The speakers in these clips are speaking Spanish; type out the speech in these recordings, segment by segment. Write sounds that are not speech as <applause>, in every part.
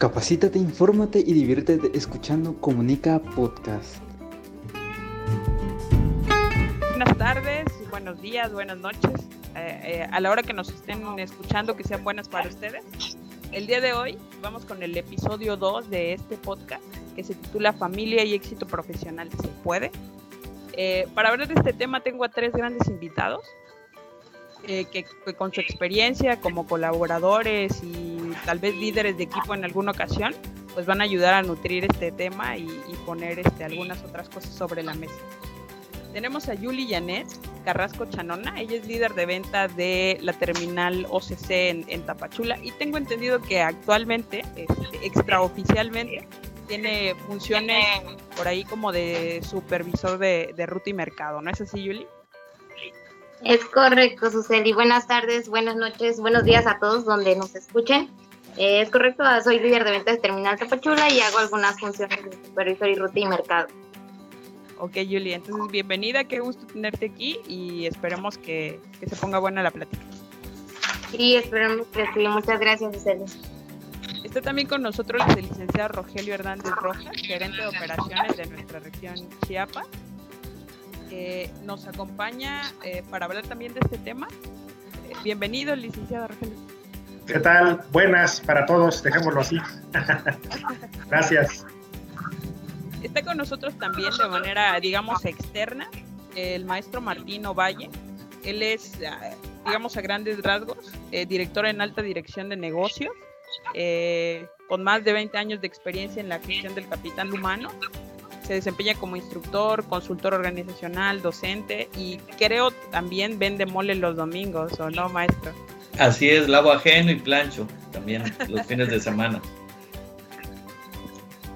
Capacítate, infórmate y diviértete escuchando Comunica Podcast. Buenas tardes, buenos días, buenas noches. Eh, eh, a la hora que nos estén escuchando, que sean buenas para ustedes. El día de hoy vamos con el episodio 2 de este podcast que se titula Familia y éxito profesional se puede. Eh, para hablar de este tema tengo a tres grandes invitados que, que, con su experiencia como colaboradores y tal vez líderes de equipo en alguna ocasión, pues van a ayudar a nutrir este tema y, poner este, algunas otras cosas sobre la mesa. Tenemos a Yuli Janet Carrasco Chanona, ella es líder de venta de la terminal OCC en, Tapachula y tengo entendido que actualmente, este, extraoficialmente, tiene funciones por ahí como de supervisor de, de ruta y mercado, ¿no es así, Yuli? Es correcto, Suseli. Buenas tardes, buenas noches, buenos días a todos donde nos escuchen. Eh, es correcto, soy líder de ventas de Terminal Tapachula y hago algunas funciones de supervisor y ruta y mercado. Ok, Julia, entonces bienvenida, qué gusto tenerte aquí y esperemos que, que se ponga buena la plática. Sí, esperemos que sí, muchas gracias, Suseli. Está también con nosotros el licenciado Rogelio Hernández Rojas, gerente de operaciones de nuestra región Chiapas. nos acompaña eh, para hablar también de este tema. Eh, bienvenido, licenciado Rogelio. ¿Qué tal? Buenas para todos, dejémoslo así. <laughs> Gracias. Está con nosotros también de manera, digamos, externa el maestro Martín Ovalle. Él es, ah, digamos, a grandes rasgos, eh, director en alta dirección de negocios, eh, con más de 20 años de experiencia en la gestión del capital humano. Se desempeña como instructor, consultor organizacional, docente y creo también vende mole los domingos, ¿o no, maestro? Así es, lavo ajeno y plancho también los fines de semana.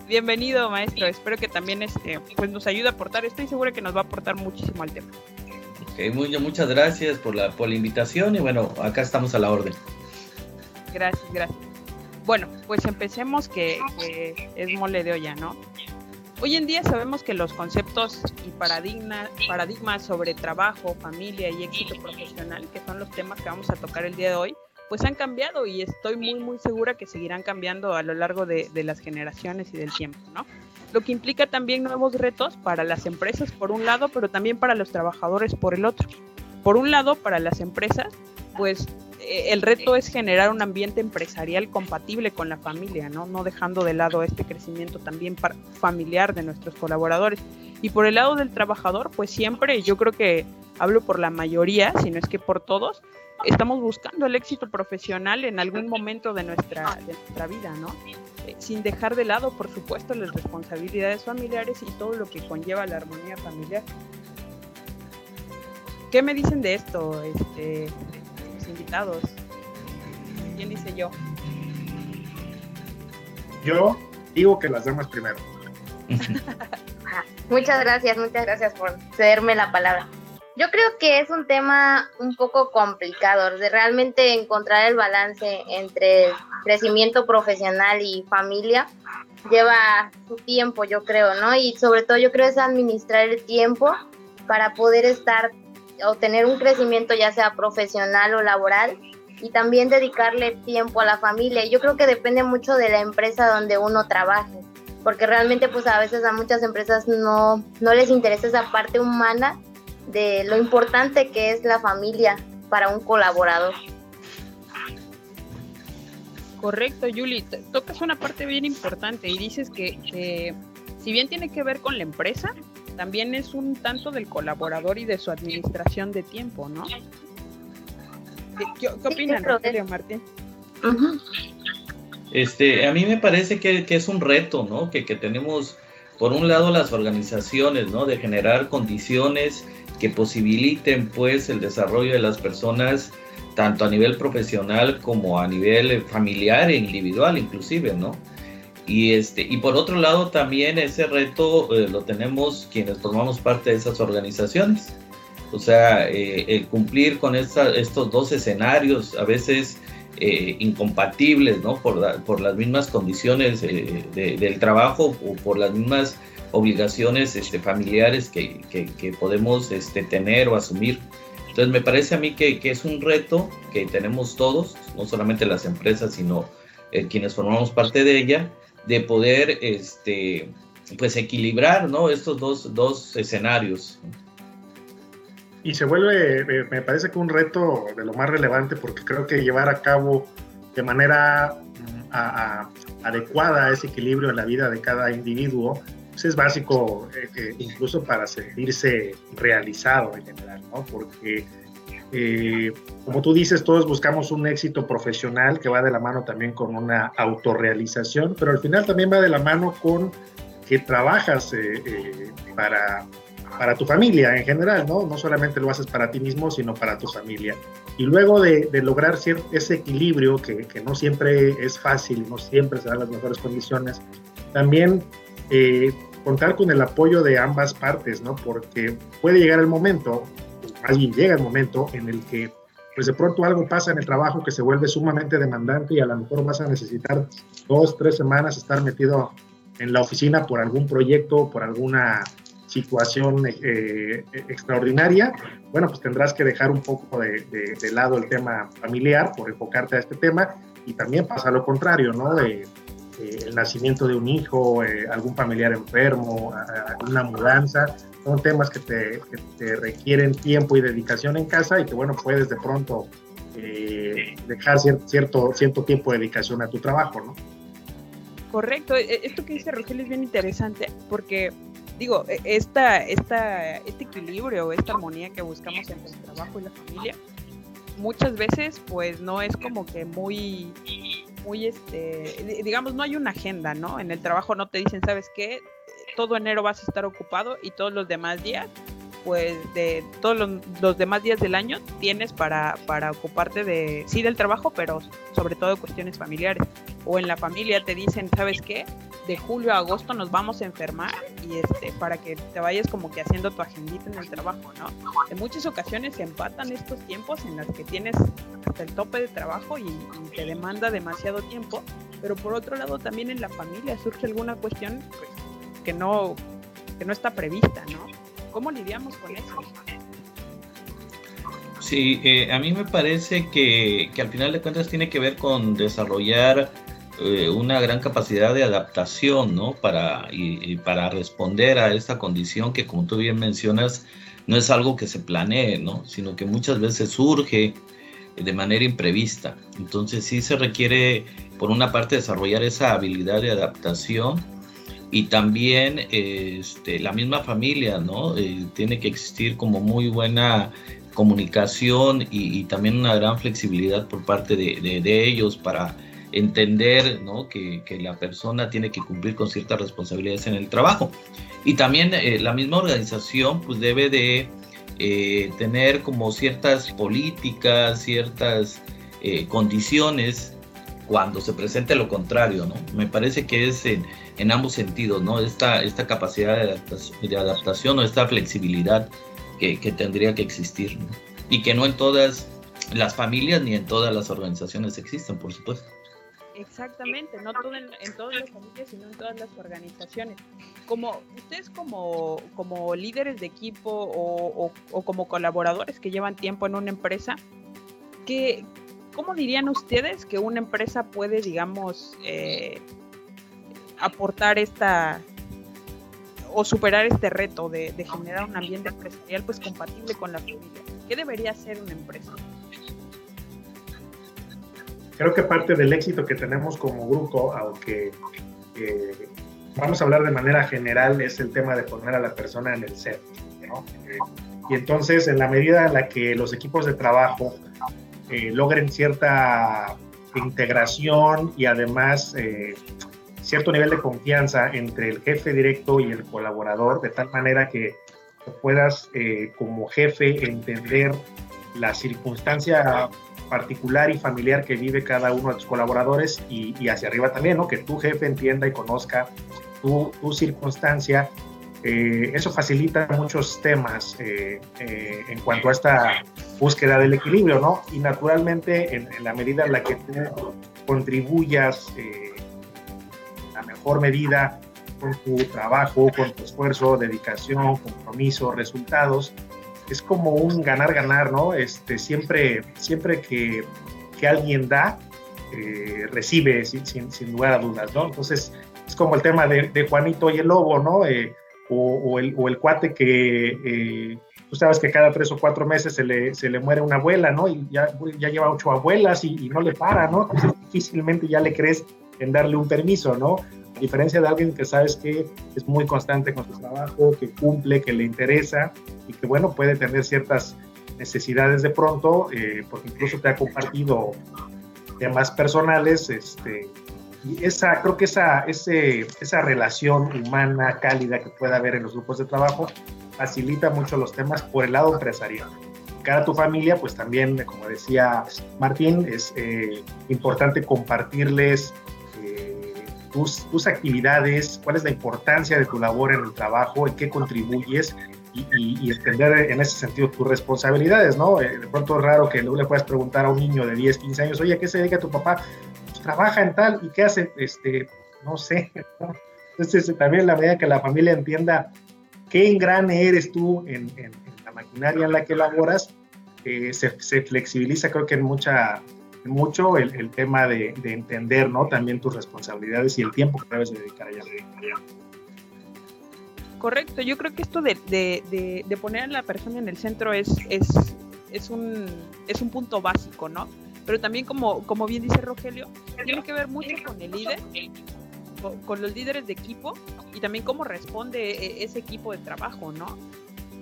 Bienvenido, maestro. Espero que también este, pues nos ayude a aportar. Estoy segura que nos va a aportar muchísimo al tema. Ok, muy, muchas gracias por la, por la invitación y bueno, acá estamos a la orden. Gracias, gracias. Bueno, pues empecemos que, que es mole de olla, ¿no? Hoy en día sabemos que los conceptos y paradigmas sobre trabajo, familia y éxito profesional, que son los temas que vamos a tocar el día de hoy, pues han cambiado y estoy muy muy segura que seguirán cambiando a lo largo de, las generaciones y del tiempo, ¿no? Lo que implica también nuevos retos para las empresas por un lado, pero también para los trabajadores por el otro. Por un lado, para las empresas, pues el reto es generar un ambiente empresarial compatible con la familia, ¿no? No dejando de lado este crecimiento también familiar de nuestros colaboradores. Y por el lado del trabajador, pues siempre, yo creo que hablo por la mayoría, si no es que por todos, estamos buscando el éxito profesional en algún momento de nuestra, de nuestra vida, ¿no? Eh, sin dejar de lado, por supuesto, las responsabilidades familiares y todo lo que conlleva la armonía familiar. ¿Qué me dicen de esto, este, invitados. ¿Quién dice yo? Yo digo que las damas primero. <laughs> muchas gracias, muchas gracias por cederme la palabra. Yo creo que es un tema un poco complicado, de realmente encontrar el balance entre crecimiento profesional y familia. Lleva su tiempo, yo creo, ¿no? Y sobre todo yo creo es administrar el tiempo para poder estar o tener un crecimiento ya sea profesional o laboral y también dedicarle tiempo a la familia. Yo creo que depende mucho de la empresa donde uno trabaje, porque realmente pues a veces a muchas empresas no, no les interesa esa parte humana de lo importante que es la familia para un colaborador. Correcto, Yuli. Tocas una parte bien importante y dices que, que si bien tiene que ver con la empresa, también es un tanto del colaborador y de su administración de tiempo, ¿no? ¿Qué, opinan, Rogelio Martín? Este, a mí me parece que, es un reto, ¿no? Que, que, tenemos, por un lado, las organizaciones, ¿no? De generar condiciones que posibiliten, pues, el desarrollo de las personas, tanto a nivel profesional como a nivel familiar e individual, inclusive, ¿no? Y, este, y por otro lado también ese reto eh, lo tenemos quienes formamos parte de esas organizaciones. O sea, eh, el cumplir con estos dos escenarios a veces eh, incompatibles, ¿no? Por, por, las mismas condiciones del trabajo o por las mismas obligaciones este, familiares que, que, que, podemos este, tener o asumir. Entonces me parece a mí que, que es un reto que tenemos todos, no solamente las empresas, sino eh, quienes formamos parte de ella, de poder este, pues equilibrar ¿no? estos dos, dos escenarios. Y se vuelve, eh, me parece que un reto de lo más relevante, porque creo que llevar a cabo de manera mm, adecuada ese equilibrio en la vida de cada individuo, pues es básico eh, incluso para sentirse realizado en general, ¿no? Porque eh, como tú dices, todos buscamos un éxito profesional que va de la mano también con una autorrealización, pero al final también va de la mano con que trabajas eh, eh, para, para tu familia en general, ¿no? No solamente lo haces para ti mismo, sino para tu familia. Y luego de, lograr ese equilibrio, que, que, no siempre es fácil, no siempre se dan las mejores condiciones, también contar con el apoyo de ambas partes, ¿no? Porque puede llegar el momento bien llega el momento en el que pues de pronto algo pasa en el trabajo que se vuelve sumamente demandante y a lo mejor vas a necesitar dos, tres semanas estar metido en la oficina por algún proyecto, por alguna situación eh, extraordinaria, bueno, pues tendrás que dejar un poco de, lado el tema familiar por enfocarte a este tema y también pasa lo contrario, ¿no? El nacimiento de un hijo, eh, algún familiar enfermo, una mudanza, son temas que te, requieren tiempo y dedicación en casa y que, bueno, puedes de pronto eh, dejar cierto, cierto tiempo de dedicación a tu trabajo, ¿no? Correcto. E, esto que dice Rogelio es bien interesante porque, digo, e, esta, esta, este equilibrio, esta armonía que buscamos entre el trabajo y la familia, muchas veces, pues, no es como que muy muy este digamos no hay una agenda no en el trabajo no te dicen sabes qué todo enero vas a estar ocupado y todos los demás días, pues de todos los, demás días del año tienes para, para ocuparte de, sí, del trabajo, pero sobre todo cuestiones familiares. O en la familia te dicen, ¿sabes qué? De julio a agosto nos vamos a enfermar y este, para que te vayas como que haciendo tu agendita en el trabajo, ¿no? En muchas ocasiones se empatan estos tiempos en las que tienes hasta el tope de trabajo y, y te demanda demasiado tiempo, pero por otro lado también en la familia surge alguna cuestión, pues que no, que no está prevista, ¿no? ¿Cómo lidiamos con eso? Sí, eh, a mí me parece que, que, al final de cuentas tiene que ver con desarrollar eh, una gran capacidad de adaptación, ¿no? Para, y, para responder a esta condición que, como tú bien mencionas, no es algo que se planee, ¿no? Sino que muchas veces surge de manera imprevista. Entonces sí se requiere, por una parte, desarrollar esa habilidad de adaptación y también este, la misma familia, ¿no? Eh, tiene que existir como muy buena comunicación y, también una gran flexibilidad por parte de, ellos para entender ¿no? que, la persona tiene que cumplir con ciertas responsabilidades en el trabajo. Y también eh, la misma organización pues debe de eh, tener como ciertas políticas, ciertas condiciones cuando se presente lo contrario, ¿no? Me parece que es en, en ambos sentidos, ¿no? Esta, esta capacidad de adaptación, o esta flexibilidad que, que tendría que existir, ¿no? Y que no en todas las familias ni en todas las organizaciones existen, por supuesto. Exactamente, no todo en, todas las familias, sino en todas las organizaciones. Como ustedes como, como líderes de equipo o, o, como colaboradores que llevan tiempo en una empresa, ¿qué, ¿cómo dirían ustedes que una empresa puede, digamos, eh, aportar esta o superar este reto de, generar un ambiente empresarial pues compatible con la familia? ¿Qué debería hacer una empresa? Creo que parte del éxito que tenemos como grupo, aunque eh, vamos a hablar de manera general, es el tema de poner a la persona en el centro. Eh, y entonces, en la medida en la que los equipos de trabajo eh, logren cierta integración y además cierto nivel de confianza entre el jefe directo y el colaborador, de tal manera que puedas eh, como jefe entender la circunstancia particular y familiar que vive cada uno de tus colaboradores y, hacia arriba también, ¿no? Que tu jefe entienda y conozca tu circunstancia. Eh, eso facilita muchos temas eh, en cuanto a esta búsqueda del equilibrio, ¿no? Y naturalmente, en, la medida en la que tú contribuyas mejor medida con tu trabajo, con tu esfuerzo, dedicación, compromiso, resultados. Es como un ganar-ganar, ¿no? Este, siempre, siempre que, que alguien da, eh, recibe sin, sin, lugar a dudas, ¿no? Entonces, es como el tema de, Juanito y el lobo, ¿no? Eh, o, el, o, el, cuate que eh, tú sabes que cada tres o cuatro meses se le, se le muere una abuela, ¿no? Y ya, ya lleva ocho abuelas y, no le para, ¿no? Entonces difícilmente ya le crees en darle un permiso, ¿no? A diferencia de alguien que sabes que es muy constante con su trabajo, que cumple, que le interesa y que, bueno, puede tener ciertas necesidades de pronto, eh, porque incluso te ha compartido temas personales, este, y esa, creo que esa, ese, esa relación humana, cálida que pueda haber en los grupos de trabajo, facilita mucho los temas por el lado empresarial. Cada tu familia, pues también, como decía Martín, es eh, importante compartirles eh, tus, tus, actividades, cuál es la importancia de tu labor en el trabajo, en qué contribuyes y, y, entender en ese sentido tus responsabilidades, ¿no? Eh, de pronto es raro que luego le puedas preguntar a un niño de 10, 15 años, oye, ¿a qué se dedica tu papá? Trabaja en tal, ¿y qué hace? Este, no sé. Entonces, también la medida que la familia entienda qué engrane eres tú en, la maquinaria en la que laboras, eh, se, flexibiliza creo que en mucha mucho el, tema de, entender ¿no? también tus responsabilidades y el tiempo que debes dedicar allá. Correcto, yo creo que esto de, de, poner a la persona en el centro es, es, es, un, es un punto básico, ¿no? Pero también, como, como bien dice Rogelio, tiene que ver mucho con el líder con, los líderes de equipo y también cómo responde e, ese equipo de trabajo, ¿no?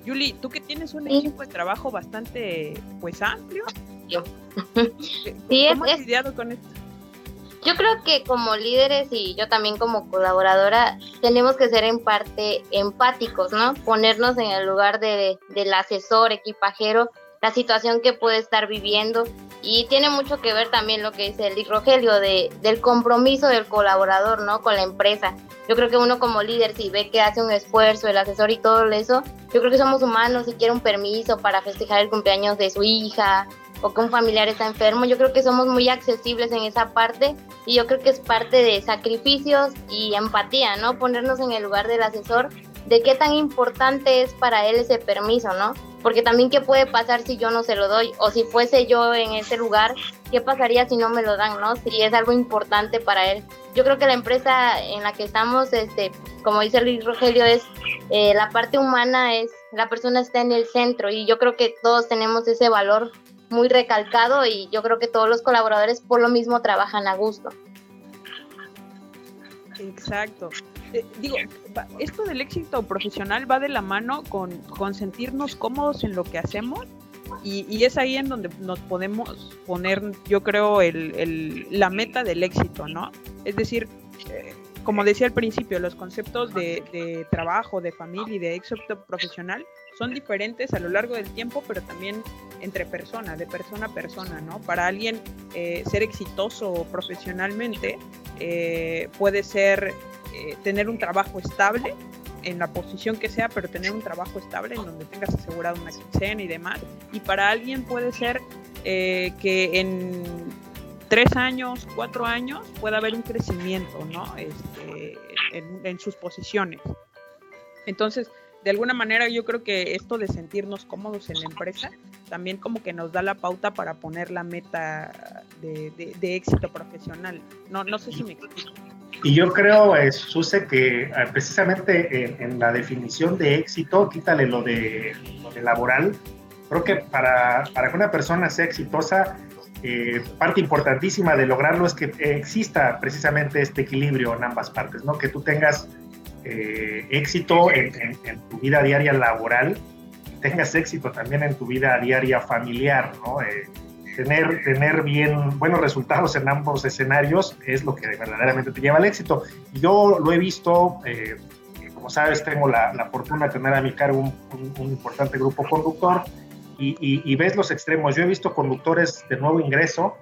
Yuli, tú que tienes un equipo de trabajo bastante, pues, amplio. Yo. <laughs> ¿Cómo has lidiado con esto? Yo creo que como líderes y yo también como colaboradora tenemos que ser en parte empáticos, ¿no? Ponernos en el lugar de, del asesor, equipajero, la situación que puede estar viviendo y tiene mucho que ver también lo que dice el Rogelio de, del compromiso del colaborador, ¿no? Con la empresa. Yo creo que uno como líder, si ve que hace un esfuerzo, el asesor y todo eso, yo creo que somos humanos y quiere un permiso para festejar el cumpleaños de su hija o que un familiar está enfermo, yo creo que somos muy accesibles en esa parte y yo creo que es parte de sacrificios y empatía, ¿no? Ponernos en el lugar del asesor de qué tan importante es para él ese permiso, ¿no? Porque también qué puede pasar si yo no se lo doy o si fuese yo en ese lugar, qué pasaría si no me lo dan, ¿no? Si es algo importante para él. Yo creo que la empresa en la que estamos, este, como dice Luis Rogelio, es eh, la parte humana, es la persona está en el centro y yo creo que todos tenemos ese valor muy recalcado y yo creo que todos los colaboradores por lo mismo trabajan a gusto. Exacto. Eh, digo, esto del éxito profesional va de la mano con, con sentirnos cómodos en lo que hacemos y, es ahí en donde nos podemos poner, yo creo, el, la meta del éxito, ¿no? Es decir, eh, como decía al principio, los conceptos de, de, trabajo, de familia y de éxito profesional son diferentes a lo largo del tiempo, pero también entre personas, de persona a persona, ¿no? Para alguien eh, ser exitoso profesionalmente puede ser eh, tener un trabajo estable en la posición que sea, pero tener un trabajo estable en donde tengas asegurado una quincena y demás. Y para alguien puede ser eh, que en tres años, cuatro años pueda haber un crecimiento, ¿no? Este, en, sus posiciones. Entonces, de alguna manera yo creo que esto de sentirnos cómodos en la empresa también como que nos da la pauta para poner la meta de, éxito profesional. No, no sé si me explico. Y yo creo, eh, Suse, que eh, precisamente en, la definición de éxito, quítale lo de, laboral, creo que para, para, que una persona sea exitosa, eh, parte importantísima de lograrlo es que exista precisamente este equilibrio en ambas partes, ¿no? Que tú tengas éxito en, tu vida diaria laboral, tengas éxito también en tu vida diaria familiar, ¿no? Tener, tener bien buenos resultados en ambos escenarios es lo que verdaderamente te lleva al éxito. Y yo lo he visto, eh, como sabes, tengo la, la, fortuna de tener a mi cargo un, un, importante grupo conductor y, y, ves los extremos. Yo he visto conductores de nuevo ingreso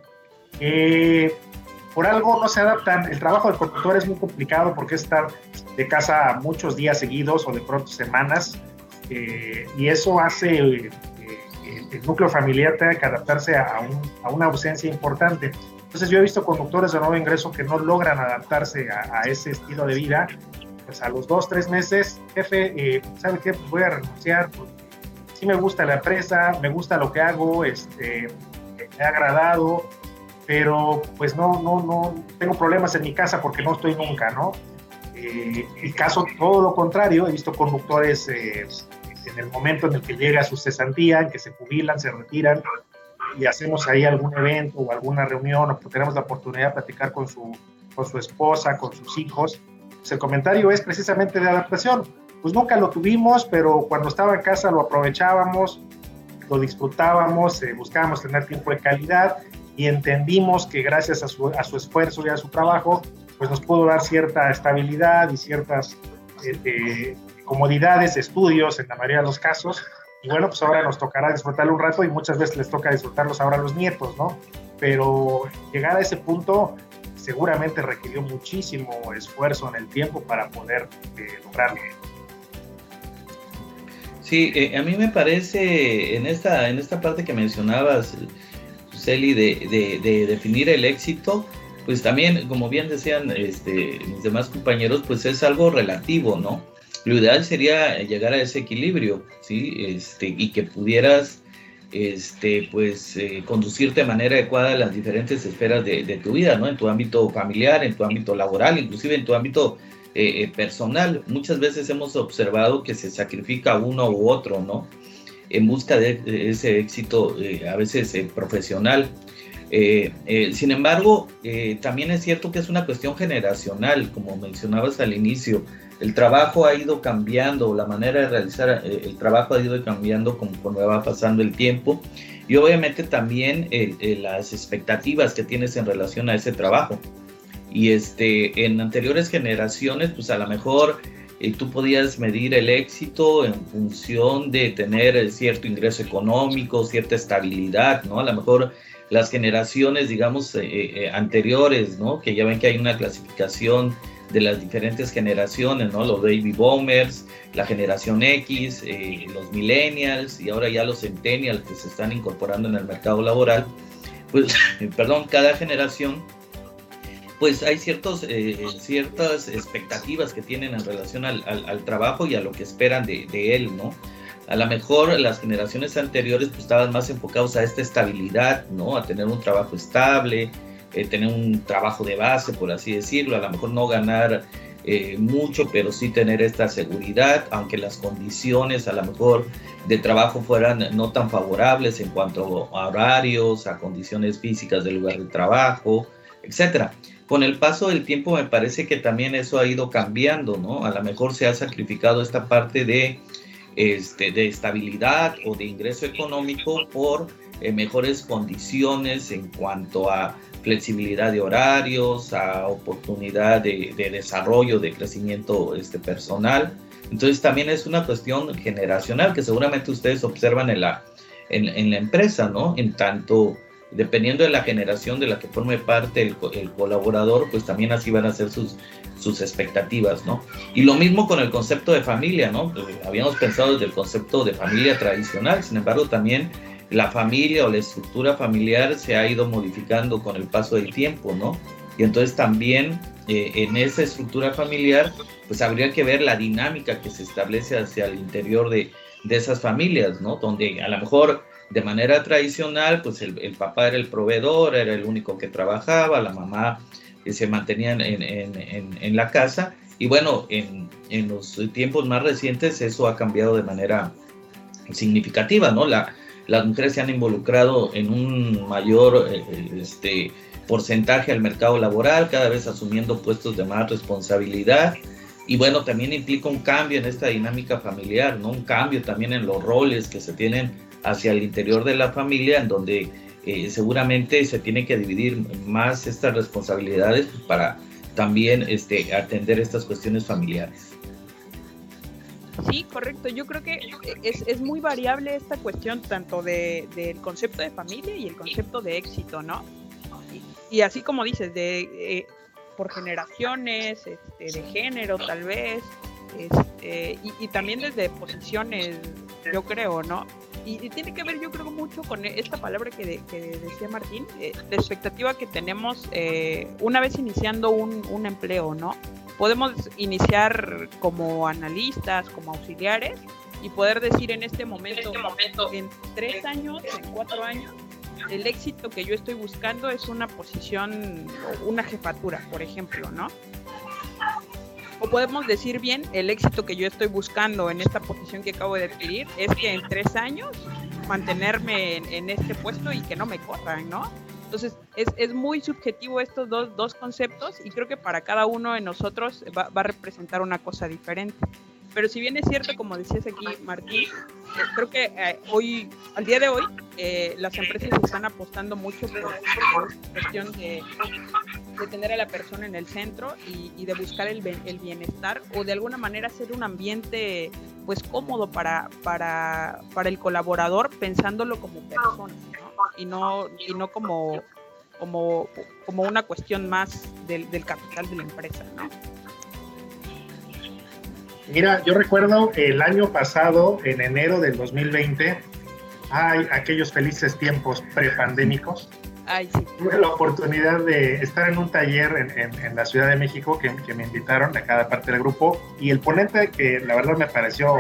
que por algo no se adaptan. El trabajo de conductor es muy complicado porque es estar de casa muchos días seguidos o de pronto semanas. Eh, y eso hace el núcleo familiar tenga que adaptarse a, una ausencia importante. Entonces yo he visto conductores de nuevo ingreso que no logran adaptarse a, ese estilo de vida. Pues a los dos, tres meses, jefe, eh, ¿sabe qué? Pues voy a renunciar porque sí me gusta la empresa, me gusta lo que hago, este, me ha agradado, pero pues no, no, no tengo problemas en mi casa porque no estoy nunca, ¿no? Eh, el caso, todo lo contrario, he visto conductores eh, en el momento en el que llega su cesantía, en que se jubilan, se retiran y hacemos ahí algún evento o alguna reunión o tenemos la oportunidad de platicar con su, con su esposa, con sus hijos, pues el comentario es precisamente de adaptación. Pues nunca lo tuvimos, pero cuando estaba en casa lo aprovechábamos, lo disfrutábamos, eh, buscábamos tener tiempo de calidad y entendimos que gracias a su, a su esfuerzo y a su trabajo, pues nos pudo dar cierta estabilidad y ciertas eh, comodidades, estudios en la mayoría de los casos. Y bueno, pues ahora nos tocará disfrutarlo un rato y muchas veces les toca disfrutarlos ahora a los nietos, ¿no? Pero llegar a ese punto seguramente requirió muchísimo esfuerzo en el tiempo para poder eh, lograrlo. Sí, eh, a mí me parece en esta, en esta parte que mencionabas, Celi, de, de, definir el éxito, pues también, como bien decían este, mis demás compañeros, pues es algo relativo, ¿no? Lo ideal sería llegar a ese equilibrio, ¿sí? Este, y que pudieras, este, pues, eh, conducirte de manera adecuada a las diferentes esferas de, tu vida, ¿no? En tu ámbito familiar, en tu ámbito laboral, inclusive en tu ámbito eh, eh, personal. Muchas veces hemos observado que se sacrifica uno u otro, ¿no? En busca de, ese éxito, a veces profesional. Sin embargo, también es cierto que es una cuestión generacional, como mencionabas al inicio el trabajo ha ido cambiando, la manera de realizar eh, el trabajo ha ido cambiando conforme va pasando el tiempo y obviamente también las expectativas que tienes en relación a ese trabajo. Y este, en anteriores generaciones, pues a lo mejor eh, tú podías medir el éxito en función de tener cierto ingreso económico, cierta estabilidad, ¿no? A lo mejor las generaciones, digamos, eh, anteriores, ¿no? Que ya ven que hay una clasificación de las diferentes generaciones, ¿no? Los baby boomers, la generación X, eh, los millennials y ahora ya los centennials que se están incorporando en el mercado laboral. Pues, <laughs> perdón, cada generación, pues hay ciertos, eh, ciertas expectativas que tienen en relación al, al, trabajo y a lo que esperan de, de él, ¿no? A lo mejor las generaciones anteriores pues estaban más enfocados a esta estabilidad, ¿no? A tener un trabajo estable, eh, tener un trabajo de base, por así decirlo, a lo mejor no ganar eh, mucho, pero sí tener esta seguridad, aunque las condiciones a lo mejor de trabajo fueran no tan favorables en cuanto a horarios, a condiciones físicas del lugar de trabajo, etcétera. Con el paso del tiempo me parece que también eso ha ido cambiando, ¿no? A lo mejor se ha sacrificado esta parte de, este, de estabilidad o de ingreso económico por eh, mejores condiciones en cuanto a flexibilidad de horarios, a oportunidad de, desarrollo, de crecimiento este, personal. Entonces también es una cuestión generacional que seguramente ustedes observan en la, en, la empresa, ¿no? En tanto, dependiendo de la generación de la que forme parte el, el, colaborador, pues también así van a ser sus, sus expectativas, ¿no? Y lo mismo con el concepto de familia, ¿no? Habíamos pensado desde el concepto de familia tradicional, sin embargo también la familia o la estructura familiar se ha ido modificando con el paso del tiempo, ¿no? Y entonces también eh, en esa estructura familiar, pues habría que ver la dinámica que se establece hacia el interior de, de esas familias, ¿no? Donde a lo mejor de manera tradicional, pues el, el, papá era el proveedor, era el único que trabajaba, la mamá que se mantenía en, en, en, en la casa. Y bueno, en, los tiempos más recientes eso ha cambiado de manera significativa, ¿no? La, las mujeres se han involucrado en un mayor eh, este, porcentaje al mercado laboral, cada vez asumiendo puestos de más responsabilidad. Y bueno, también implica un cambio en esta dinámica familiar, ¿no? Un cambio también en los roles que se tienen hacia el interior de la familia, en donde eh, seguramente se tiene que dividir más estas responsabilidades para también este, atender estas cuestiones familiares. Sí, correcto. Yo creo que es, es muy variable esta cuestión tanto de, del concepto de familia y el concepto de éxito, ¿no? Y, así como dices, de eh, por generaciones, este, de género tal vez, este, y, también desde posiciones, yo creo, ¿no? Y, tiene que ver, yo creo, mucho con esta palabra que, que decía Martín, eh, la expectativa que tenemos eh, una vez iniciando un, un empleo, ¿no? podemos iniciar como analistas, como auxiliares y poder decir en este momento, en, este en tres años, en cuatro años, el éxito que yo estoy buscando es una posición, una jefatura, por ejemplo, ¿no? O podemos decir bien, el éxito que yo estoy buscando en esta posición que acabo de adquirir es que en tres años mantenerme en, este puesto y que no me corran, ¿no? Entonces, es, es, muy subjetivo estos dos, dos, conceptos y creo que para cada uno de nosotros va, va, a representar una cosa diferente. Pero si bien es cierto, como decías aquí, Martín, eh, creo que eh, hoy, al día de hoy, eh, las empresas están apostando mucho por, la cuestión de, de, tener a la persona en el centro y, de buscar el, el, bienestar o de alguna manera hacer un ambiente pues cómodo para, para, para el colaborador pensándolo como persona y no, y no como, como, como una cuestión más del, del capital de la empresa. ¿no? Mira, yo recuerdo el año pasado, en enero del 2020, hay aquellos felices tiempos prepandémicos. Ay, sí. Tuve la oportunidad de estar en un taller en, en, en la Ciudad de México que, que, me invitaron de cada parte del grupo y el ponente que la verdad me pareció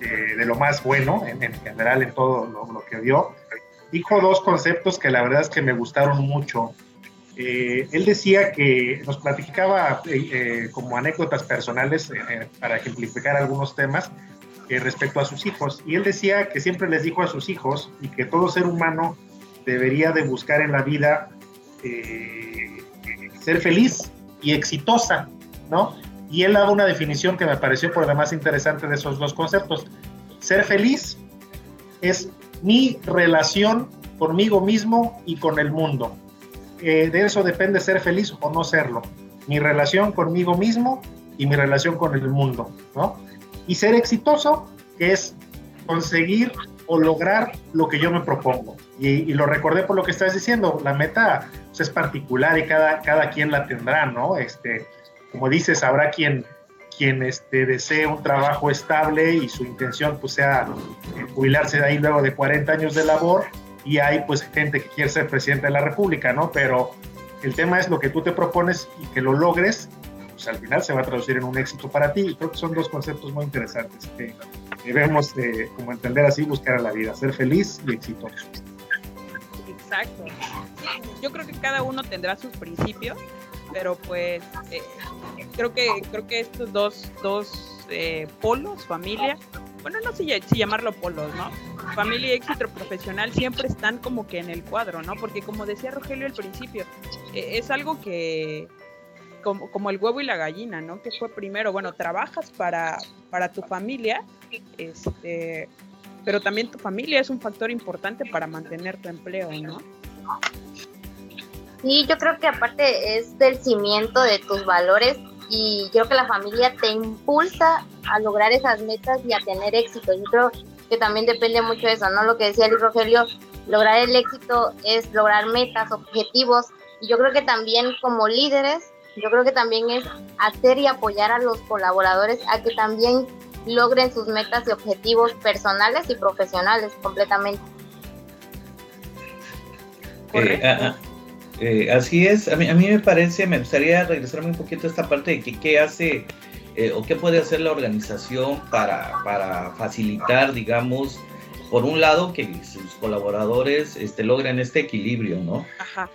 eh, de lo más bueno en, en general en todo lo, lo, que dio, dijo dos conceptos que la verdad es que me gustaron mucho. Eh, él decía que nos platicaba eh, eh, como anécdotas personales eh, para ejemplificar algunos temas respecto a sus hijos. Y él decía que siempre les dijo a sus hijos y que todo ser humano debería de buscar en la vida ser feliz y exitosa, ¿no? Y él daba una definición que me pareció por lo más interesante de esos dos conceptos. Ser feliz es mi relación conmigo mismo y con el mundo eh, de eso depende ser feliz o no serlo. Mi relación conmigo mismo y mi relación con el mundo, ¿no? Y ser exitoso es conseguir o lograr lo que yo me propongo. Y, y lo recordé por lo que estás diciendo, la meta pues, es particular y cada, cada quien la tendrá, ¿no? Este, como dices, habrá quien, quien este, desee un trabajo estable y su intención pues sea eh, jubilarse de ahí luego de 40 años de labor y hay pues gente que quiere ser presidente de la República, ¿no? Pero el tema es lo que tú te propones y que lo logres, pues al final se va a traducir en un éxito para ti. Y creo que son dos conceptos muy interesantes que debemos, eh, como entender así, buscar a la vida, ser feliz y exitoso. Exacto. Yo creo que cada uno tendrá sus principios, pero pues eh, creo que creo que estos dos, dos eh, polos, familia, bueno, no sé si llamarlo polos, ¿no? Familia y éxito profesional siempre están como que en el cuadro, ¿no? Porque como decía Rogelio al principio, es algo que, como, como, el huevo y la gallina, ¿no? Que fue primero, bueno, trabajas para, para tu familia, este, pero también tu familia es un factor importante para mantener tu empleo, ¿no? Sí, yo creo que aparte es del cimiento de tus valores y creo que la familia te impulsa a lograr esas metas y a tener éxito. Yo creo que también depende mucho de eso, ¿no? Lo que decía el Rogelio, lograr el éxito es lograr metas, objetivos. Y yo creo que también como líderes, yo creo que también es hacer y apoyar a los colaboradores a que también logren sus metas y objetivos personales y profesionales completamente. Eh, eh, así es, a mí, a mí me parece, me gustaría regresarme un poquito a esta parte de que qué hace eh, o qué puede hacer la organización para, para facilitar, digamos, por un lado, que sus colaboradores este, logren este equilibrio, ¿no?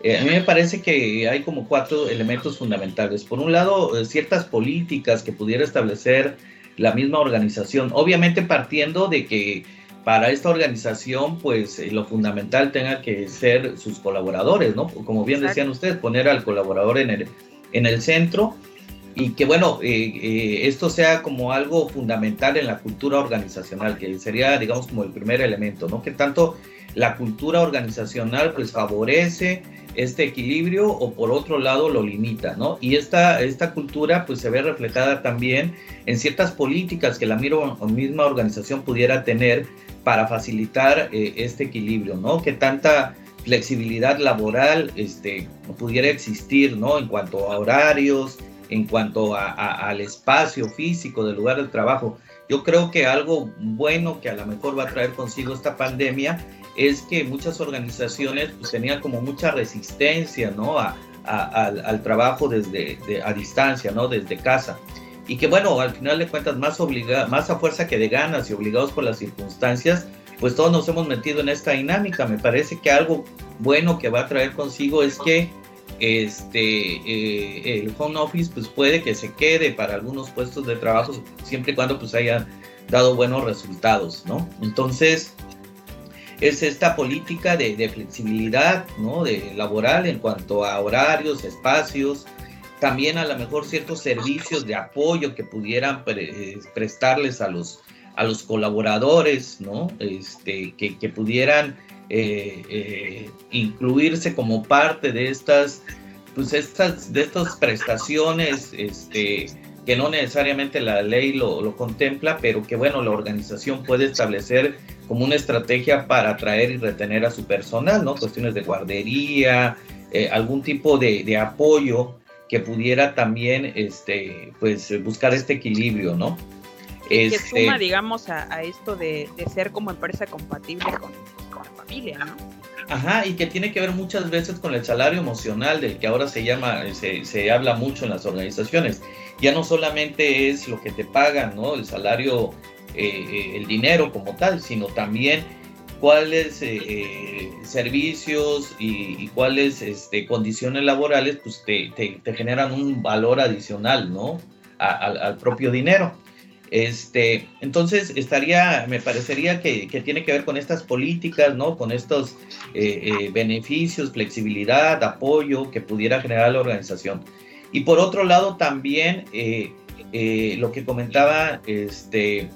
Eh, a mí me parece que hay como cuatro elementos fundamentales. Por un lado, eh, ciertas políticas que pudiera establecer la misma organización, obviamente partiendo de que para esta organización, pues eh, lo fundamental tenga que ser sus colaboradores, ¿no? Como bien Exacto. decían ustedes, poner al colaborador en el, en el centro y que, bueno, eh, eh, esto sea como algo fundamental en la cultura organizacional, que sería, digamos, como el primer elemento, ¿no? Que tanto la cultura organizacional, pues, favorece este equilibrio o por otro lado lo limita, ¿no? Y esta, esta cultura pues se ve reflejada también en ciertas políticas que la misma organización pudiera tener para facilitar eh, este equilibrio, ¿no? Que tanta flexibilidad laboral este, pudiera existir, ¿no? En cuanto a horarios, en cuanto al espacio físico del lugar del trabajo. Yo creo que algo bueno que a lo mejor va a traer consigo esta pandemia es que muchas organizaciones pues, tenían como mucha resistencia, ¿no? A, al, trabajo desde de, a distancia, ¿no? Desde casa y que bueno, al final de cuentas, más, obliga, más a fuerza que de ganas y obligados por las circunstancias, pues todos nos hemos metido en esta dinámica. Me parece que algo bueno que va a traer consigo es que este eh, el home office pues puede que se quede para algunos puestos de trabajo siempre y cuando pues haya dado buenos resultados, ¿no? Entonces, es esta política de, flexibilidad, ¿no? De laboral en cuanto a horarios, espacios, también a lo mejor ciertos servicios de apoyo que pudieran prestarles a los, a los colaboradores, ¿no? Este, que pudieran eh, eh, incluirse como parte de estas, pues estas, de estas prestaciones, este, que no necesariamente la ley lo, contempla, pero que bueno, la organización puede establecer como una estrategia para atraer y retener a su personal, ¿no? Cuestiones de guardería, eh, algún tipo de, apoyo que pudiera también, este, pues, buscar este equilibrio, ¿no? que este suma, digamos, a, esto de, ser como empresa compatible con, familia, ¿no? Ajá, y que tiene que ver muchas veces con el salario emocional del que ahora se llama, se, se, habla mucho en las organizaciones. Ya no solamente es lo que te pagan, ¿no? El salario, eh, eh, el dinero como tal, sino también cuáles eh, servicios y, cuáles este, condiciones laborales pues te, te, generan un valor adicional, ¿no? al propio dinero. Este, entonces estaría, me parecería que, tiene que ver con estas políticas, ¿no? Con estos eh, eh, beneficios, flexibilidad, apoyo que pudiera generar la organización. Y por otro lado también eh, lo que comentaba este,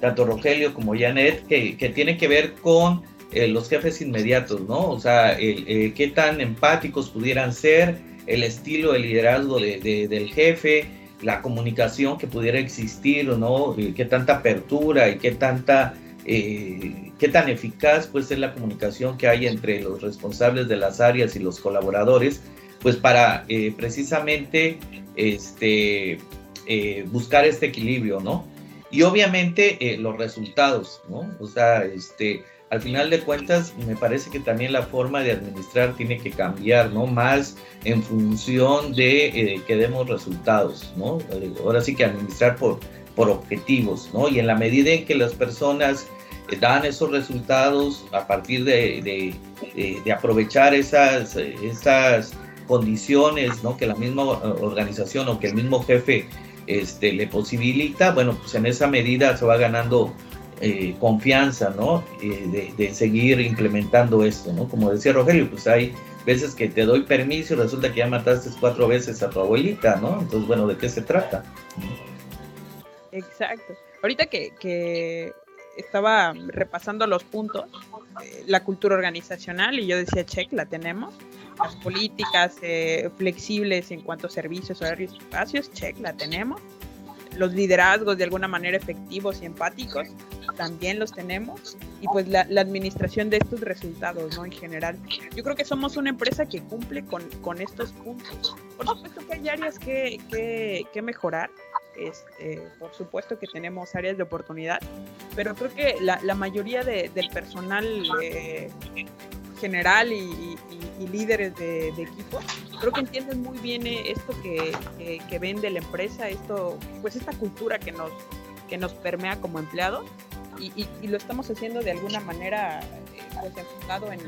tanto Rogelio como Janet, que, tiene que ver con los jefes inmediatos, ¿no? O sea, qué tan empáticos pudieran ser, el estilo de liderazgo del jefe, la comunicación que pudiera existir o no, qué tanta apertura y qué tanta eh, qué tan eficaz puede ser la comunicación que hay entre los responsables de las áreas y los colaboradores, pues para eh, precisamente este, eh, buscar este equilibrio, ¿no? Y obviamente los resultados, ¿no? O sea, este, al final de cuentas, me parece que también la forma de administrar tiene que cambiar, ¿no? Más en función de eh, que demos resultados, ¿no? Ahora sí que administrar por, por objetivos, ¿no? Y en la medida en que las personas eh, dan esos resultados a partir de, de, aprovechar esas, esas condiciones, ¿no? Que la misma organización o que el mismo jefe este, le posibilita, bueno, pues en esa medida se va ganando eh, confianza, ¿no? Eh, de, seguir implementando esto, ¿no? Como decía Rogelio, pues hay veces que te doy permiso y resulta que ya mataste cuatro veces a tu abuelita, ¿no? Entonces, bueno, ¿de qué se trata? Exacto. Ahorita que, estaba repasando los puntos, eh, la cultura organizacional, y yo decía, check, la tenemos. Las políticas flexibles en cuanto a servicios, horarios y espacios, check, la tenemos los liderazgos de alguna manera efectivos y empáticos, también los tenemos, y pues la, administración de estos resultados, ¿no? En general. Yo creo que somos una empresa que cumple con, con estos puntos. Por supuesto que hay áreas que, que, mejorar, este, por supuesto que tenemos áreas de oportunidad, pero creo que la, la mayoría de, del personal eh, general y, líderes de, equipo, creo que entienden muy bien eh, esto que, que, vende la empresa, esto, pues esta cultura que nos, que nos permea como empleados y, lo estamos haciendo de alguna manera eh, pues enfocado en,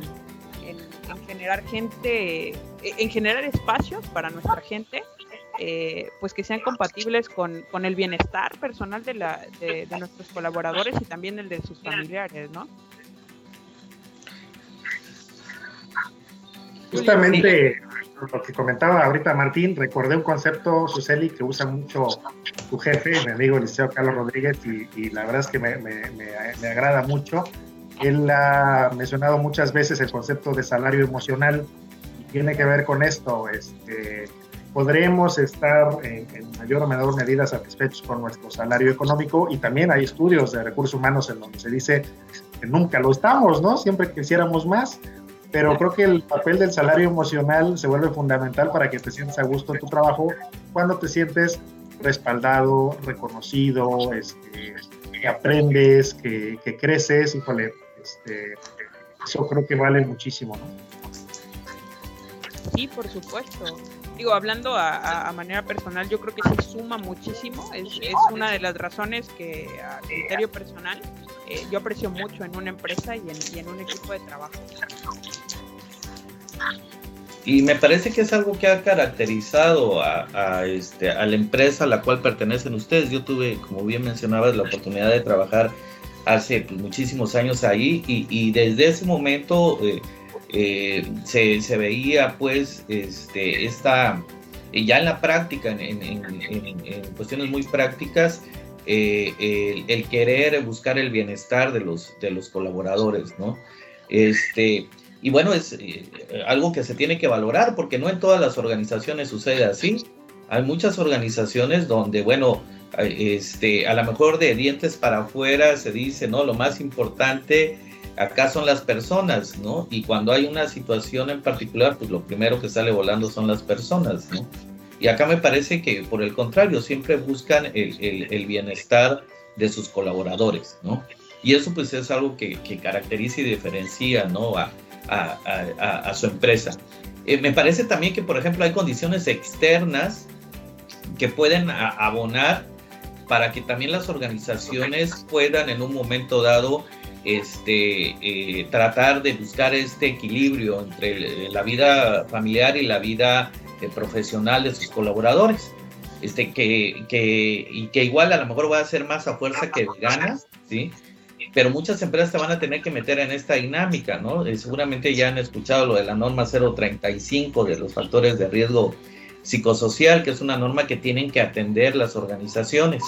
en, generar gente, en generar espacios para nuestra gente, eh, pues que sean compatibles con, con, el bienestar personal de, la, de, de, nuestros colaboradores y también el de sus familiares, ¿no? Justamente lo que comentaba ahorita Martín, recordé un concepto, Suseli, que usa mucho tu jefe, mi amigo Liceo Carlos Rodríguez, y, la verdad es que me, me, agrada mucho. Él ha mencionado muchas veces el concepto de salario emocional y tiene que ver con esto. Este, podremos estar en, en, mayor o menor medida satisfechos con nuestro salario económico y también hay estudios de recursos humanos en donde se dice que nunca lo estamos, ¿no? Siempre quisiéramos más, pero creo que el papel del salario emocional se vuelve fundamental para que te sientas a gusto en tu trabajo cuando te sientes respaldado, reconocido, este, que aprendes, que, creces, híjole, este, eso creo que vale muchísimo, ¿no? Sí, por supuesto. digo, hablando a, manera personal, yo creo que sí suma muchísimo. Es, es una de las razones que a criterio personal eh, yo aprecio mucho en una empresa y en, y en un equipo de trabajo. Y me parece que es algo que ha caracterizado a, este, a la empresa a la cual pertenecen ustedes. Yo tuve, como bien mencionabas, la oportunidad de trabajar hace pues, muchísimos años ahí y, desde ese momento eh, eh, se, se, veía pues este, esta, ya en la práctica, en, en, cuestiones muy prácticas, eh, el, el, querer buscar el bienestar de los, de los colaboradores, ¿no? Este, y bueno, es eh, algo que se tiene que valorar porque no en todas las organizaciones sucede así. Hay muchas organizaciones donde, bueno, este, a lo mejor de dientes para afuera se dice, no, lo más importante acá son las personas, ¿no? Y cuando hay una situación en particular, pues lo primero que sale volando son las personas, ¿no? Y acá me parece que por el contrario, siempre buscan el, el, bienestar de sus colaboradores, ¿no? Y eso pues es algo que, que caracteriza y diferencia, ¿no? A, a, su empresa. Eh, me parece también que, por ejemplo, hay condiciones externas que pueden abonar para que también las organizaciones puedan en un momento dado este, eh, tratar de buscar este equilibrio entre la vida familiar y la vida eh, profesional de sus colaboradores. Este, que, que, y que igual a lo mejor va a ser más a fuerza que ganas, ¿sí? Pero muchas empresas te van a tener que meter en esta dinámica, ¿no? Eh, seguramente ya han escuchado lo de la norma 035 de los factores de riesgo psicosocial, que es una norma que tienen que atender las organizaciones.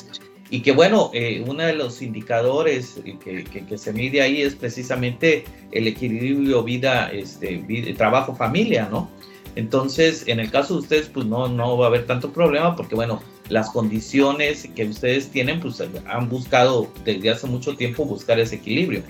Y que bueno, eh, uno de los indicadores que, que, se mide ahí es precisamente el equilibrio vida, este, trabajo, familia, ¿no? Entonces, en el caso de ustedes, pues no, no va a haber tanto problema porque bueno, las condiciones que ustedes tienen, pues han buscado desde hace mucho tiempo buscar ese equilibrio,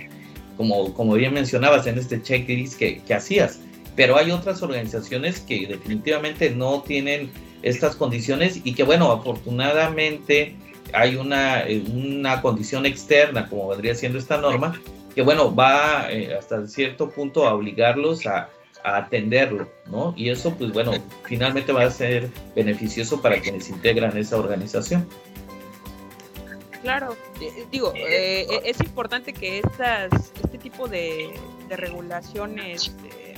como, como bien mencionabas en este checklist que, que hacías. Pero hay otras organizaciones que definitivamente no tienen estas condiciones y que, bueno, afortunadamente hay una, una condición externa, como vendría siendo esta norma, que, bueno, va eh, hasta cierto punto a obligarlos a, a atenderlo, ¿no? Y eso, pues bueno, finalmente va a ser beneficioso para quienes integran esa organización. Claro, eh, digo, eh, eh, es importante que estas, este tipo de, regulaciones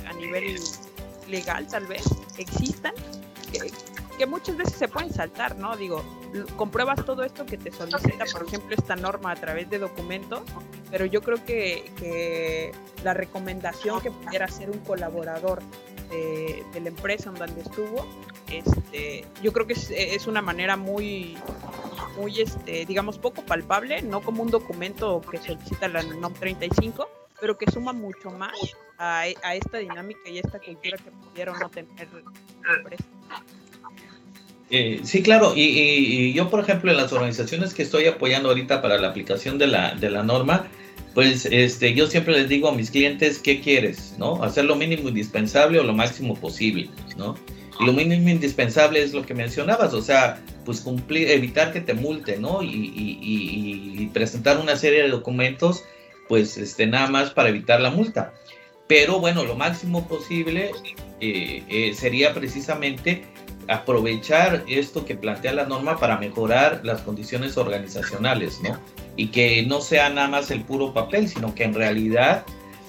a nivel legal tal vez existan, que, que muchas veces se pueden saltar, ¿no? Digo, compruebas todo esto que te solicita, por ejemplo, esta norma a través de documentos, pero yo creo que, la recomendación que pudiera hacer un colaborador de, la empresa en donde estuvo, este, yo creo que es, una manera muy, muy este, digamos, poco palpable, no como un documento que solicita la NOM 35, pero que suma mucho más a, a esta dinámica y a esta cultura que pudieron no tener. Eh, sí, claro, y, yo, por ejemplo, en las organizaciones que estoy apoyando ahorita para la aplicación de la, de la norma, pues este, yo siempre les digo a mis clientes, ¿qué quieres? ¿No? Hacer lo mínimo indispensable o lo máximo posible, ¿no? Y lo mínimo indispensable es lo que mencionabas, o sea, pues cumplir, evitar que te multe, ¿no? Y, y presentar una serie de documentos, pues este, nada más para evitar la multa. Pero bueno, lo máximo posible eh, eh, sería precisamente aprovechar esto que plantea la norma para mejorar las condiciones organizacionales, ¿no? Y que no sea nada más el puro papel, sino que en realidad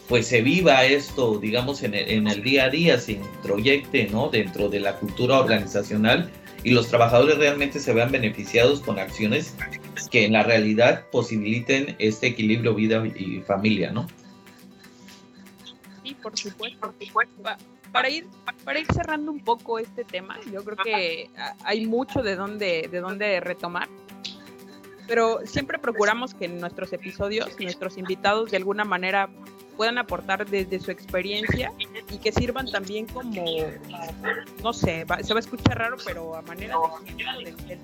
pues se viva esto, digamos, en el, día a día, se introyecte, ¿no? Dentro de la cultura organizacional y los trabajadores realmente se vean beneficiados con acciones que en la realidad posibiliten este equilibrio vida y familia, ¿no? Sí, por supuesto. Por supuesto para ir, para ir cerrando un poco este tema, yo creo que hay mucho de dónde, de dónde retomar. Pero siempre procuramos que en nuestros episodios nuestros invitados de alguna manera puedan aportar desde su experiencia y que sirvan también como, no sé, se va a escuchar raro, pero a manera de que.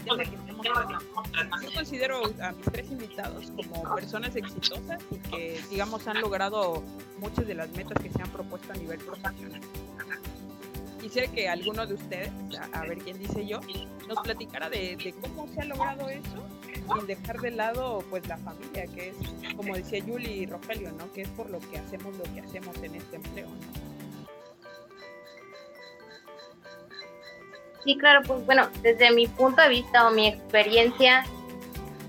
Yo considero a mis tres invitados como personas exitosas y que, digamos, han logrado muchas de las metas que se han propuesto a nivel profesional quisiera que alguno de ustedes, a, ver quién dice yo, nos platicara de, cómo se ha logrado eso sin dejar de lado pues la familia, que es, como decía Yuli y Rogelio, ¿no? Que es por lo que hacemos lo que hacemos en este empleo, Sí, claro, pues bueno, desde mi punto de vista o mi experiencia,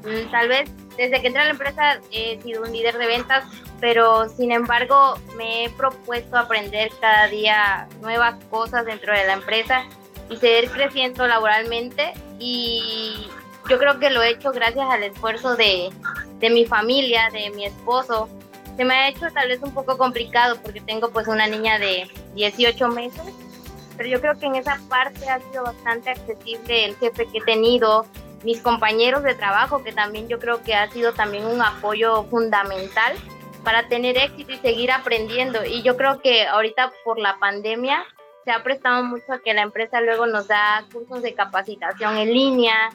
mm, tal vez desde que entré a la empresa he sido un líder de ventas, pero sin embargo me he propuesto aprender cada día nuevas cosas dentro de la empresa y seguir creciendo laboralmente y yo creo que lo he hecho gracias al esfuerzo de, de mi familia, de mi esposo. Se me ha hecho tal vez un poco complicado porque tengo pues una niña de 18 meses, pero yo creo que en esa parte ha sido bastante accesible el jefe que he tenido, mis compañeros de trabajo, que también yo creo que ha sido también un apoyo fundamental para tener éxito y seguir aprendiendo. Y yo creo que ahorita por la pandemia se ha prestado mucho a que la empresa luego nos da cursos de capacitación en línea.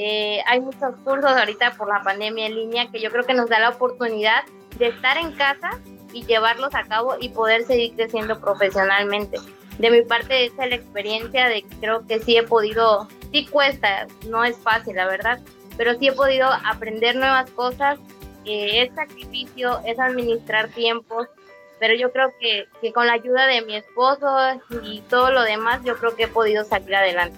Eh, hay muchos cursos ahorita por la pandemia en línea que yo creo que nos da la oportunidad de estar en casa y llevarlos a cabo y poder seguir creciendo profesionalmente. De mi parte, esa es la experiencia de que creo que sí he podido sí cuesta, no es fácil, la verdad, pero sí he podido aprender nuevas cosas, eh, es sacrificio, es administrar tiempos, pero yo creo que, que con la ayuda de mi esposo y todo lo demás, yo creo que he podido salir adelante.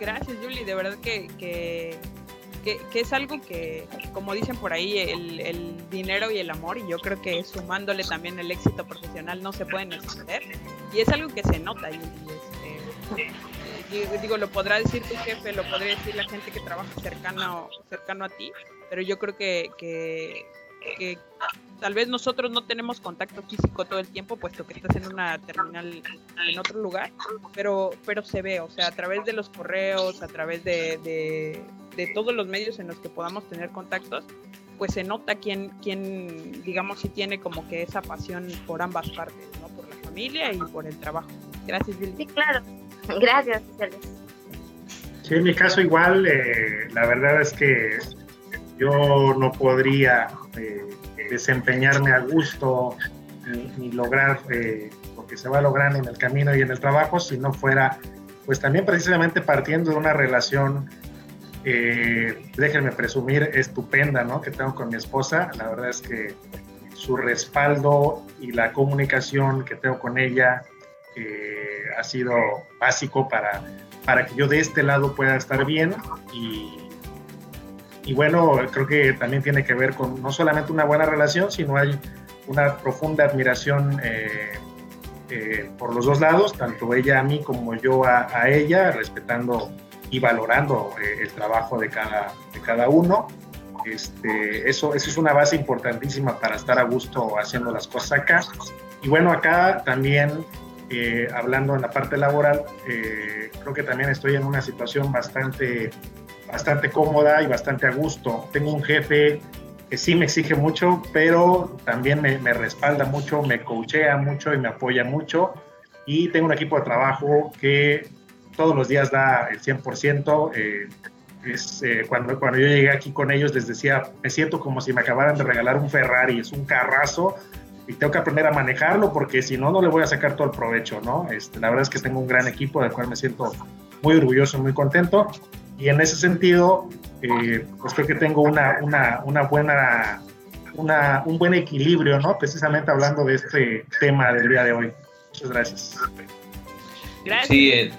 Gracias, Julie, de verdad que, que que, es algo que, como dicen por ahí, el, el, dinero y el amor, y yo creo que sumándole también el éxito profesional no se pueden esconder, y es algo que se nota, y, este, digo, lo podrá decir tu jefe, lo podría decir la gente que trabaja cercano, cercano a ti, pero yo creo que, que, que tal vez nosotros no tenemos contacto físico todo el tiempo, puesto que estás en una terminal en otro lugar, pero, pero se ve, o sea, a través de los correos, a través de, de, todos los medios en los que podamos tener contactos, pues se nota quién, quién, digamos, si tiene como que esa pasión por ambas partes, ¿no? Por la familia y por el trabajo. Gracias, Billy. Sí, claro. Gracias, Sí, en mi caso igual, eh, la verdad es que yo no podría eh, desempeñarme a gusto ni lograr eh, lo que se va logrando en el camino y en el trabajo si no fuera, pues también precisamente partiendo de una relación, eh, déjenme presumir, estupenda, ¿no? Que tengo con mi esposa. La verdad es que su respaldo y la comunicación que tengo con ella eh, ha sido básico para, para que yo de este lado pueda estar bien y y bueno, creo que también tiene que ver con no solamente una buena relación, sino hay una profunda admiración eh, eh, por los dos lados, tanto ella a mí como yo a, ella, respetando y valorando eh, el trabajo de cada, de cada uno. Este, eso, eso es una base importantísima para estar a gusto haciendo las cosas acá. Y bueno, acá también, hablando en la parte laboral, creo que también estoy en una situación bastante bastante cómoda y bastante a gusto. Tengo un jefe que sí me exige mucho, pero también me, me respalda mucho, me coachea mucho y me apoya mucho. Y tengo un equipo de trabajo que todos los días da el 100%. Eh, es, eh, cuando, cuando yo llegué aquí con ellos les decía, me siento como si me acabaran de regalar un Ferrari, es un carrazo y tengo que aprender a manejarlo porque si no, no le voy a sacar todo el provecho, ¿no? Este, la verdad es que tengo un gran equipo del cual me siento muy orgulloso, muy contento y en ese sentido, eh, pues creo que tengo una, una, una buena, una, un buen equilibrio, ¿no? Precisamente hablando de este tema del día de hoy. Muchas gracias. Gracias. Sí, eh,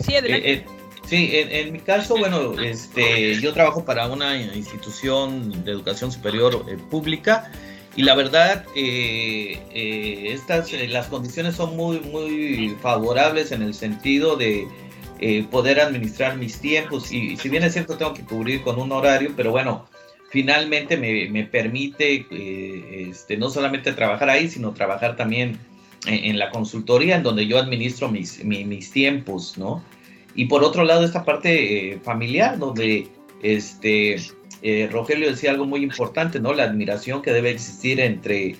sí adelante. Eh, sí, en, mi caso, bueno, este, yo trabajo para una institución de educación superior pública y la verdad estas las condiciones son muy muy favorables en el sentido de eh, poder administrar mis tiempos. Y si bien es cierto, tengo que cubrir con un horario, pero bueno, finalmente me, me permite eh, este, no solamente trabajar ahí, sino trabajar también en, la consultoría, en donde yo administro mis, mis, tiempos, ¿no? Y por otro lado, esta parte eh, familiar, donde este, Rogelio decía algo muy importante, ¿no? La admiración que debe existir entre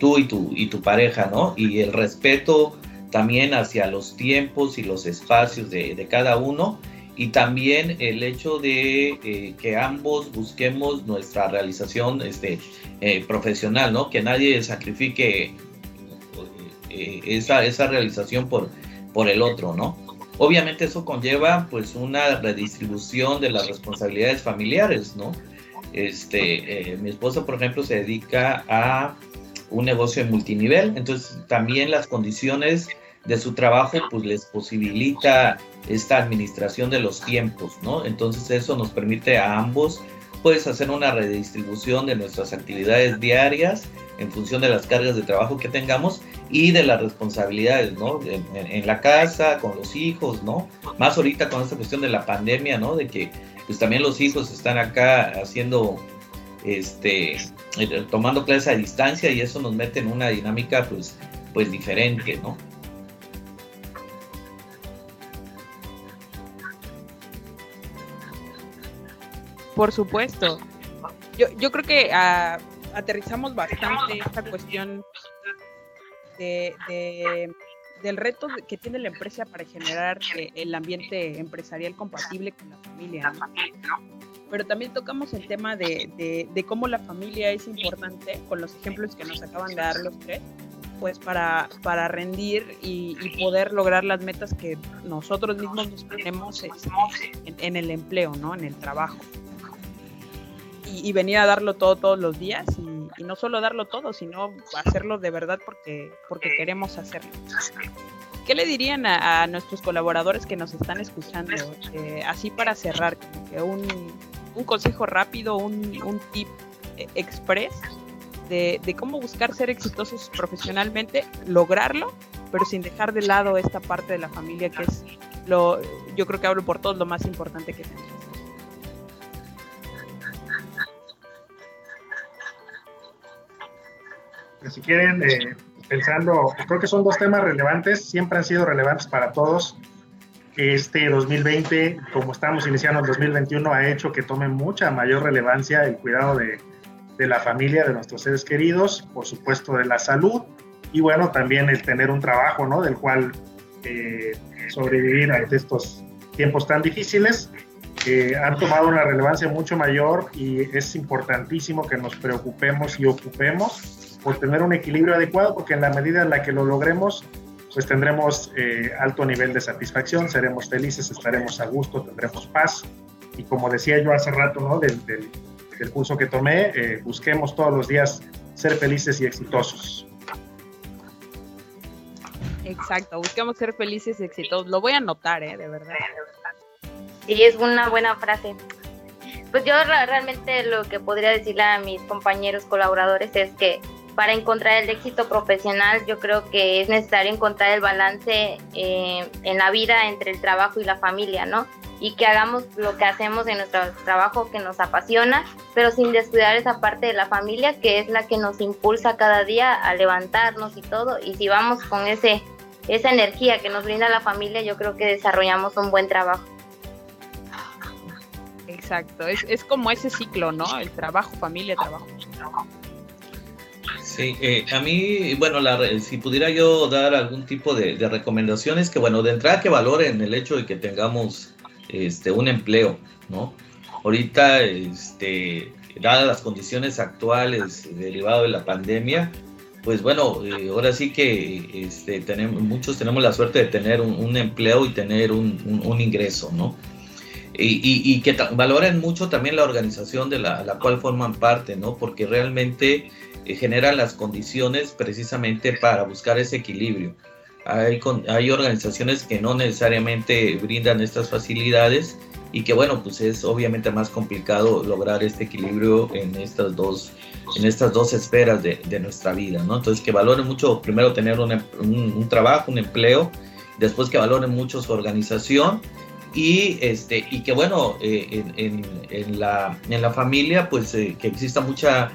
tú y tu, y tu pareja, ¿no? Y el respeto también hacia los tiempos y los espacios de, cada uno y también el hecho de eh, que ambos busquemos nuestra realización este, eh, profesional, ¿no? Que nadie sacrifique eh, esa, esa realización por, por el otro, ¿no? Obviamente eso conlleva pues una redistribución de las responsabilidades familiares, ¿no? Este, mi esposa, por ejemplo, se dedica a un negocio de multinivel, entonces también las condiciones de su trabajo pues les posibilita esta administración de los tiempos, ¿no? Entonces eso nos permite a ambos pues hacer una redistribución de nuestras actividades diarias en función de las cargas de trabajo que tengamos y de las responsabilidades, ¿no? En, la casa, con los hijos, ¿no? Más ahorita con esta cuestión de la pandemia, ¿no? De que pues también los hijos están acá haciendo, este, eh, tomando clases a distancia y eso nos mete en una dinámica pues, pues diferente, ¿no? Por supuesto. Yo, yo creo que ah, aterrizamos bastante esta cuestión de, del reto que tiene la empresa para generar eh, el ambiente empresarial compatible con la familia. Pero también tocamos el tema de, de, cómo la familia es importante, con los ejemplos que nos acaban de dar los tres, pues para, para rendir y, poder lograr las metas que nosotros mismos nos ponemos este, en, en el empleo, ¿no? En el trabajo y, venir a darlo todo todos los días y, no solo darlo todo, sino hacerlo de verdad porque, porque queremos hacerlo. ¿Qué le dirían a, nuestros colaboradores que nos están escuchando? Eh, así para cerrar, un, un consejo rápido, un, un tip eh, express de, de, cómo buscar ser exitosos profesionalmente, lograrlo, pero sin dejar de lado esta parte de la familia que es lo, yo creo que hablo por todos, lo más importante que tenemos. Si quieren, eh, pensando, creo que son dos temas relevantes, siempre han sido relevantes para todos. Este 2020, como estamos iniciando el 2021, ha hecho que tome mucha mayor relevancia el cuidado de, de la familia, de nuestros seres queridos, por supuesto de la salud y bueno, también el tener un trabajo, ¿no? Del cual eh, sobrevivir ante estos tiempos tan difíciles. que han tomado una relevancia mucho mayor y es importantísimo que nos preocupemos y ocupemos por tener un equilibrio adecuado, porque en la medida en la que lo logremos, pues tendremos eh, alto nivel de satisfacción, seremos felices, estaremos a gusto, tendremos paz. Y como decía yo hace rato, ¿no? Del, del, curso que tomé, eh, busquemos todos los días ser felices y exitosos. Exacto, busquemos ser felices y exitosos. Lo voy a anotar, ¿eh? De verdad. Sí, es una buena frase. Pues yo realmente lo que podría decirle a mis compañeros colaboradores es que para encontrar el éxito profesional yo creo que es necesario encontrar el balance eh, en la vida entre el trabajo y la familia, ¿no? Y que hagamos lo que hacemos en nuestro trabajo que nos apasiona, pero sin descuidar esa parte de la familia que es la que nos impulsa cada día a levantarnos y todo. Y si vamos con ese, esa energía que nos brinda la familia, yo creo que desarrollamos un buen trabajo. Exacto, es, es como ese ciclo, ¿no? El trabajo, familia, trabajo. Sí, eh, a mí, bueno, si pudiera yo dar algún tipo de, recomendaciones, que bueno, de entrada que valoren el hecho de que tengamos este, un empleo, ¿no? Ahorita, este, dadas las condiciones actuales derivado de la pandemia, pues bueno, eh, ahora sí que este, tenemos, muchos tenemos la suerte de tener un, empleo y tener un, ingreso, ¿no? Y, que valoren mucho también la organización de la, la cual forman parte, ¿no? Porque realmente generan las condiciones precisamente para buscar ese equilibrio. Hay, hay organizaciones que no necesariamente brindan estas facilidades y que bueno, pues es obviamente más complicado lograr este equilibrio en estas dos, en estas dos esferas de, de nuestra vida, ¿no? Entonces que valoren mucho primero tener un, un, trabajo, un empleo, después que valoren mucho su organización y, este, y que bueno, eh, en, en, la, en la familia pues eh, que exista mucha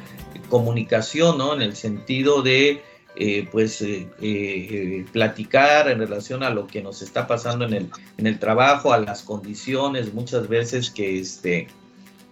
comunicación, ¿no? En el sentido de, eh, pues, eh, eh, platicar en relación a lo que nos está pasando en el, en el trabajo, a las condiciones muchas veces que, este,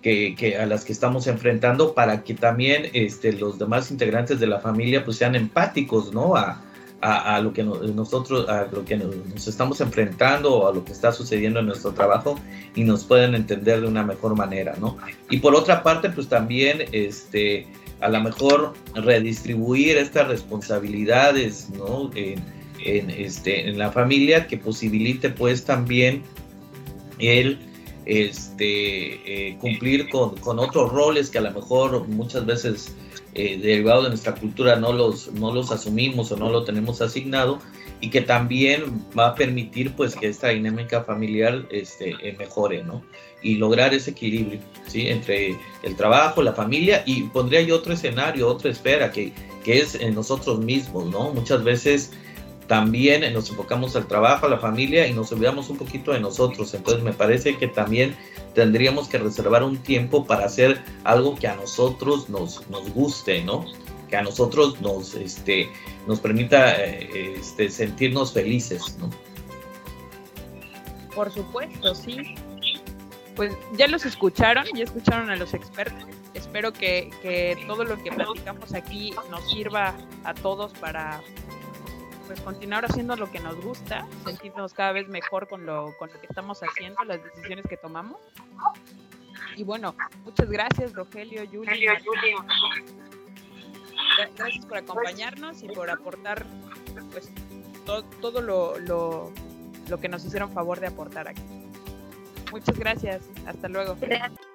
que, que, a las que estamos enfrentando para que también este, los demás integrantes de la familia pues sean empáticos, ¿no? A, a, lo que nosotros, a lo que nos, estamos enfrentando o a lo que está sucediendo en nuestro trabajo y nos pueden entender de una mejor manera, ¿no? Y por otra parte, pues también, este, a lo mejor redistribuir estas responsabilidades ¿no? en, este, en la familia que posibilite pues también el este, eh, cumplir con, con, otros roles que a lo mejor muchas veces eh, derivado de nuestra cultura no los, no los asumimos o no lo tenemos asignado y que también va a permitir pues que esta dinámica familiar este, eh, mejore, ¿no? Y lograr ese equilibrio, ¿sí? Entre el trabajo, la familia y pondría yo otro escenario, otra esfera que, que es en nosotros mismos, ¿no? Muchas veces también nos enfocamos al trabajo, a la familia y nos olvidamos un poquito de nosotros. Entonces me parece que también tendríamos que reservar un tiempo para hacer algo que a nosotros nos, nos guste, ¿no? Que a nosotros nos, este, nos permita eh, este, sentirnos felices, ¿no? Por supuesto, sí. Pues ya los escucharon, ya escucharon a los expertos. Espero que, que todo lo que platicamos aquí nos sirva a todos para pues continuar haciendo lo que nos gusta, sentirnos cada vez mejor con lo, con lo que estamos haciendo, las decisiones que tomamos. Y bueno, muchas gracias Rogelio, Julio. Gracias por acompañarnos y por aportar pues todo, todo lo, lo, lo que nos hicieron favor de aportar aquí. Muchas gracias. Hasta luego. Gracias.